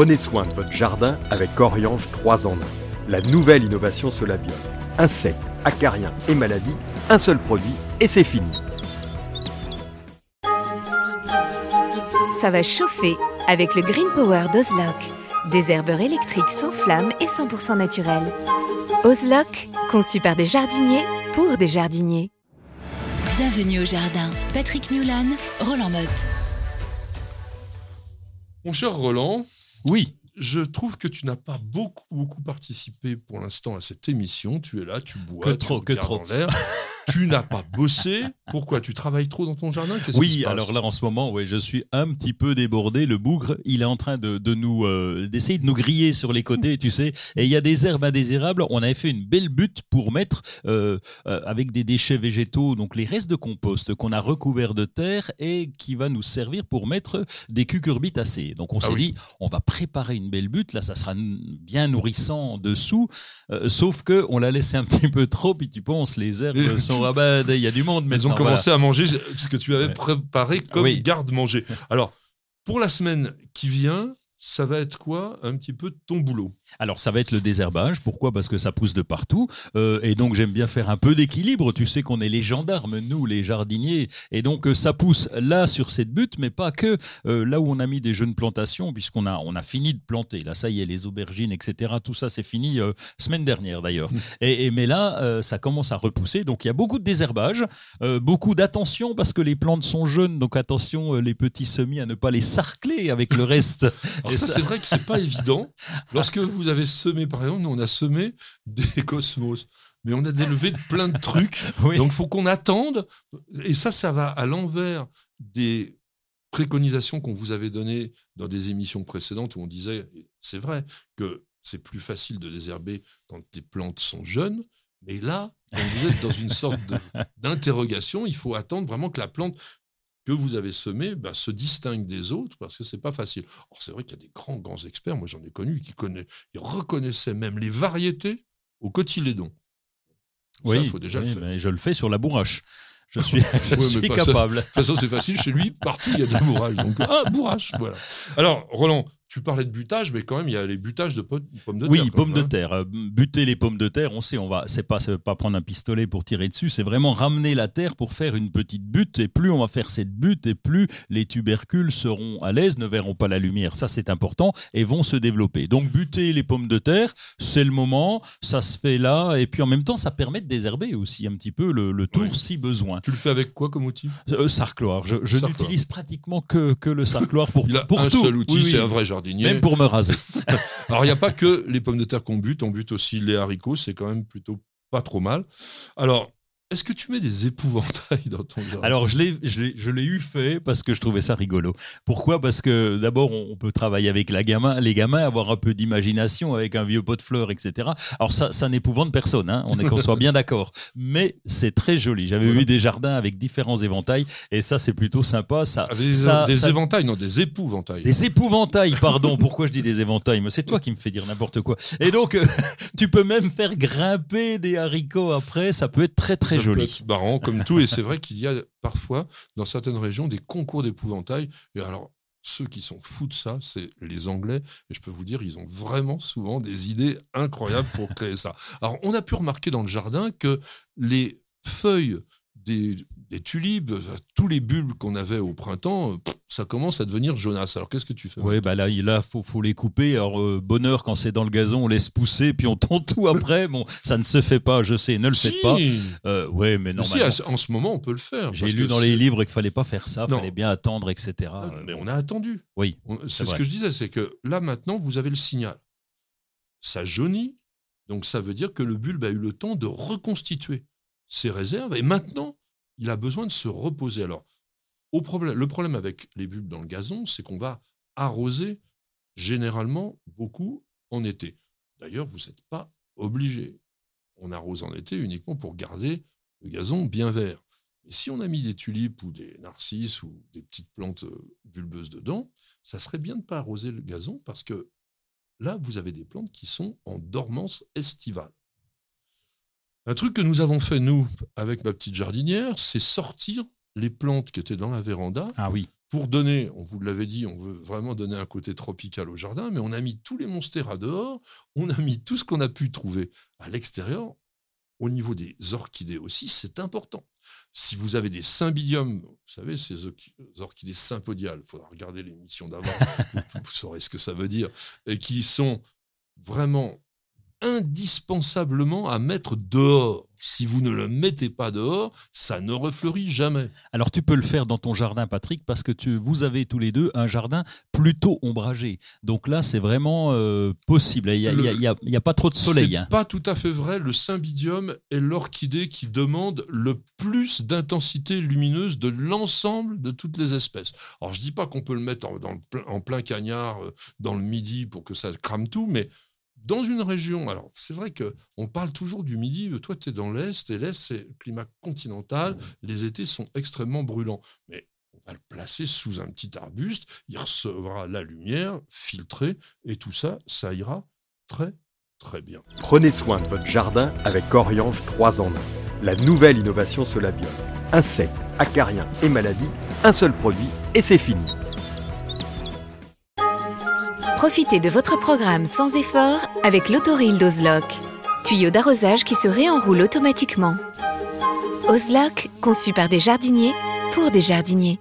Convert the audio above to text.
Prenez soin de votre jardin avec Oriange 3 en 1. La nouvelle innovation Solabio. Insectes, acariens et maladies, un seul produit et c'est fini. Ça va chauffer avec le Green Power d'Ozlock. Des herbeurs électriques sans flamme et 100% naturels. Ozlock, conçu par des jardiniers pour des jardiniers. Bienvenue au jardin. Patrick Mulan, Roland Motte. Mon cher Roland, Oui, je trouve que tu n'as pas beaucoup, beaucoup participé pour l'instant à cette émission. Tu es là, tu bois, Que tu trop, que trop. en l'air. tu n'as pas bossé. Pourquoi Tu travailles trop dans ton jardin? Oui. se passe? Alors là, en ce moment, ouais, je suis un petit peu débordé. Le bougre, il est en train de, de nous euh, d'essayer de nous griller sur les côtés, tu sais. Et il y a des herbes indésirables. On avait fait une belle butte pour mettre euh, euh, avec des déchets végétaux, donc les restes de compost qu'on a recouverts de terre et qui va nous servir pour mettre des cucurbitacées. Donc on Ah s'est oui. dit, on va préparer une belle butte. Là, ça sera bien nourrissant dessous. Sauf que on l'a laissé un petit peu trop. Puis tu penses, les herbes Et sont ah ben, il y a du monde. Elles ont maintenant, commencé à manger ce que tu avais préparé comme Oui. garde-manger. Alors, pour la semaine qui vient, ça va être quoi un petit peu ton boulot? Alors ça va être le désherbage. Pourquoi? Parce que ça pousse de partout. Euh, et donc j'aime bien faire un peu d'équilibre. Tu sais qu'on est les gendarmes, nous, les jardiniers. Et donc euh, ça pousse là sur cette butte, mais pas que. Euh, là où on a mis des jeunes plantations, puisqu'on a, on a fini de planter. Là, ça y est, les aubergines, etc. Tout ça, c'est fini semaine dernière d'ailleurs. et, et- mais là, ça commence à repousser. Donc il y a beaucoup de désherbage, beaucoup d'attention parce que les plantes sont jeunes. Donc attention, les petits semis à ne pas les sarcler avec le reste. Alors ça, ça- c'est vrai que c'est pas évident. Lorsque vous avez semé, par exemple, nous on a semé des cosmos, mais on a délevé plein de trucs. Oui. Donc faut qu'on attende. Et ça, ça va à l'envers des préconisations qu'on vous avait données dans des émissions précédentes où on disait, c'est vrai, que c'est plus facile de désherber quand les plantes sont jeunes. Mais là, quand vous êtes dans une sorte d'interrogation, il faut attendre vraiment que la plante que vous avez semée bah, se distingue des autres parce que c'est pas facile. Alors c'est vrai qu'il y a des grands grands experts, moi j'en ai connu qui connaissent, ils reconnaissaient même les variétés au cotylédon. Ça, il faut déjà oui, le faire. mais je le fais sur la bourrache. Je suis, je Ouais, mais suis pas ça. capable. De toute façon, c'est facile. Chez lui, partout, il y a des bourrages. Donc, ah, bourrage, voilà. Alors, Roland, tu parlais de butage, mais quand même, il y a les butages de po- pommes de terre. Oui, pommes même, de hein. terre. Euh, Buter les pommes de terre, on sait, on va, c'est pas, c'est pas prendre un pistolet pour tirer dessus, c'est vraiment ramener la terre pour faire une petite butte. Et plus on va faire cette butte, et plus les tubercules seront à l'aise, ne verront pas la lumière. Ça, c'est important et vont se développer. Donc, buter les pommes de terre, c'est le moment. Ça se fait là, et puis en même temps, ça permet de désherber aussi un petit peu le, le tour Oui. si besoin. Tu le fais avec quoi comme outil? Euh, sarcloir. Je, n'utilise pratiquement que, que le sarcloir pour, Il a pour un tout. seul outil, Oui, oui. c'est un vrai jardinier. Même pour me raser. Alors, il n'y a pas que les pommes de terre qu'on bute, on bute aussi les haricots, c'est quand même plutôt pas trop mal. Alors, est-ce que tu mets des épouvantails dans ton jardin? Alors, je l'ai, je eu fait parce que je trouvais ça rigolo. Pourquoi? Parce que d'abord, on peut travailler avec la gamin, les gamins, avoir un peu d'imagination avec un vieux pot de fleurs, etc. Alors, ça, ça n'épouvante personne, hein, on est qu'on soit bien d'accord. Mais c'est très joli. J'avais Voilà. vu des jardins avec différents éventails et ça, c'est plutôt sympa. Ça, Avec des, ça- des ça- éventails, non, des épouvantails. Des épouvantails, pardon. Pourquoi je dis des éventails? Mais c'est toi qui me fais dire n'importe quoi. Et donc, euh, tu peux même faire grimper des haricots après. Ça peut être très très Ça peut joli. être marrant comme tout. Et c'est vrai qu'il y a parfois, dans certaines régions, des concours d'épouvantail. Et alors, ceux qui sont fous de ça, c'est les Anglais. Et je peux vous dire, ils ont vraiment souvent des idées incroyables pour créer ça. Alors, on a pu remarquer dans le jardin que les feuilles des, des tulipes, enfin, tous les bulbes qu'on avait au printemps, euh, ça commence à devenir jaunasse. Alors, qu'est-ce que tu fais Oui, bah là, il là, faut, faut les couper. Alors, euh, bonheur quand c'est dans le gazon, on laisse pousser, puis on tond tout après. Bon, ça ne se fait pas, je sais, ne le Si, faites pas. Euh, ouais, mais mais si, en ce moment, on peut le faire. J'ai lu dans les livres qu'il fallait pas faire ça, Non. fallait bien attendre, etc. Ah, Euh, Mais on a attendu. Oui, C'est ce que je disais, c'est que là maintenant, vous avez le signal. Ça jaunit, donc ça veut dire que le bulbe a eu le temps de reconstituer ses réserves, et maintenant, il a besoin de se reposer. Alors, le problème avec les bulbes dans le gazon, c'est qu'on va arroser généralement beaucoup en été. D'ailleurs, vous n'êtes pas obligé. On arrose en été uniquement pour garder le gazon bien vert. Si on a mis des tulipes ou des narcisses ou des petites plantes euh, bulbeuses dedans, ça serait bien de ne pas arroser le gazon parce que là, vous avez des plantes qui sont en dormance estivale. Un truc que nous avons fait, nous, avec ma petite jardinière, c'est sortir les plantes qui étaient dans la véranda Ah oui. pour donner, on vous l'avait dit, on veut vraiment donner un côté tropical au jardin, mais on a mis tous les monstères dehors, on a mis tout ce qu'on a pu trouver à l'extérieur. Au niveau des orchidées aussi, c'est important. Si vous avez des cymbidiums, vous savez, ces orchidées sympodiales, il faudra regarder l'émission d'avant, vous saurez ce que ça veut dire, et qui sont vraiment indispensablement à mettre dehors. Si vous ne le mettez pas dehors, ça ne refleurit jamais. Alors tu peux le faire dans ton jardin, Patrick, parce que tu, vous avez tous les deux un jardin plutôt ombragé. Donc là, c'est vraiment euh, possible. Il n'y a, pas trop de soleil. C'est hein. pas tout à fait vrai. Le cymbidium est l'orchidée qui demande le plus d'intensité lumineuse de l'ensemble de toutes les espèces. Alors je dis pas qu'on peut le mettre en, en plein cagnard euh, dans le midi pour que ça crame tout, mais dans une région, alors c'est vrai qu'on parle toujours du Midi, toi tu es dans l'Est, et l'Est c'est le climat continental, les étés sont extrêmement brûlants. Mais on va le placer sous un petit arbuste, il recevra la lumière filtrée, et tout ça, ça ira très très bien. Prenez soin de votre jardin avec Oriange 3 en 1, la nouvelle innovation Solabium. Insectes, acariens et maladies, un seul produit et c'est fini. Profitez de votre programme sans effort avec l'autoril d'Ozlock. Tuyau d'arrosage qui se réenroule automatiquement. Ozlock, conçu par des jardiniers pour des jardiniers.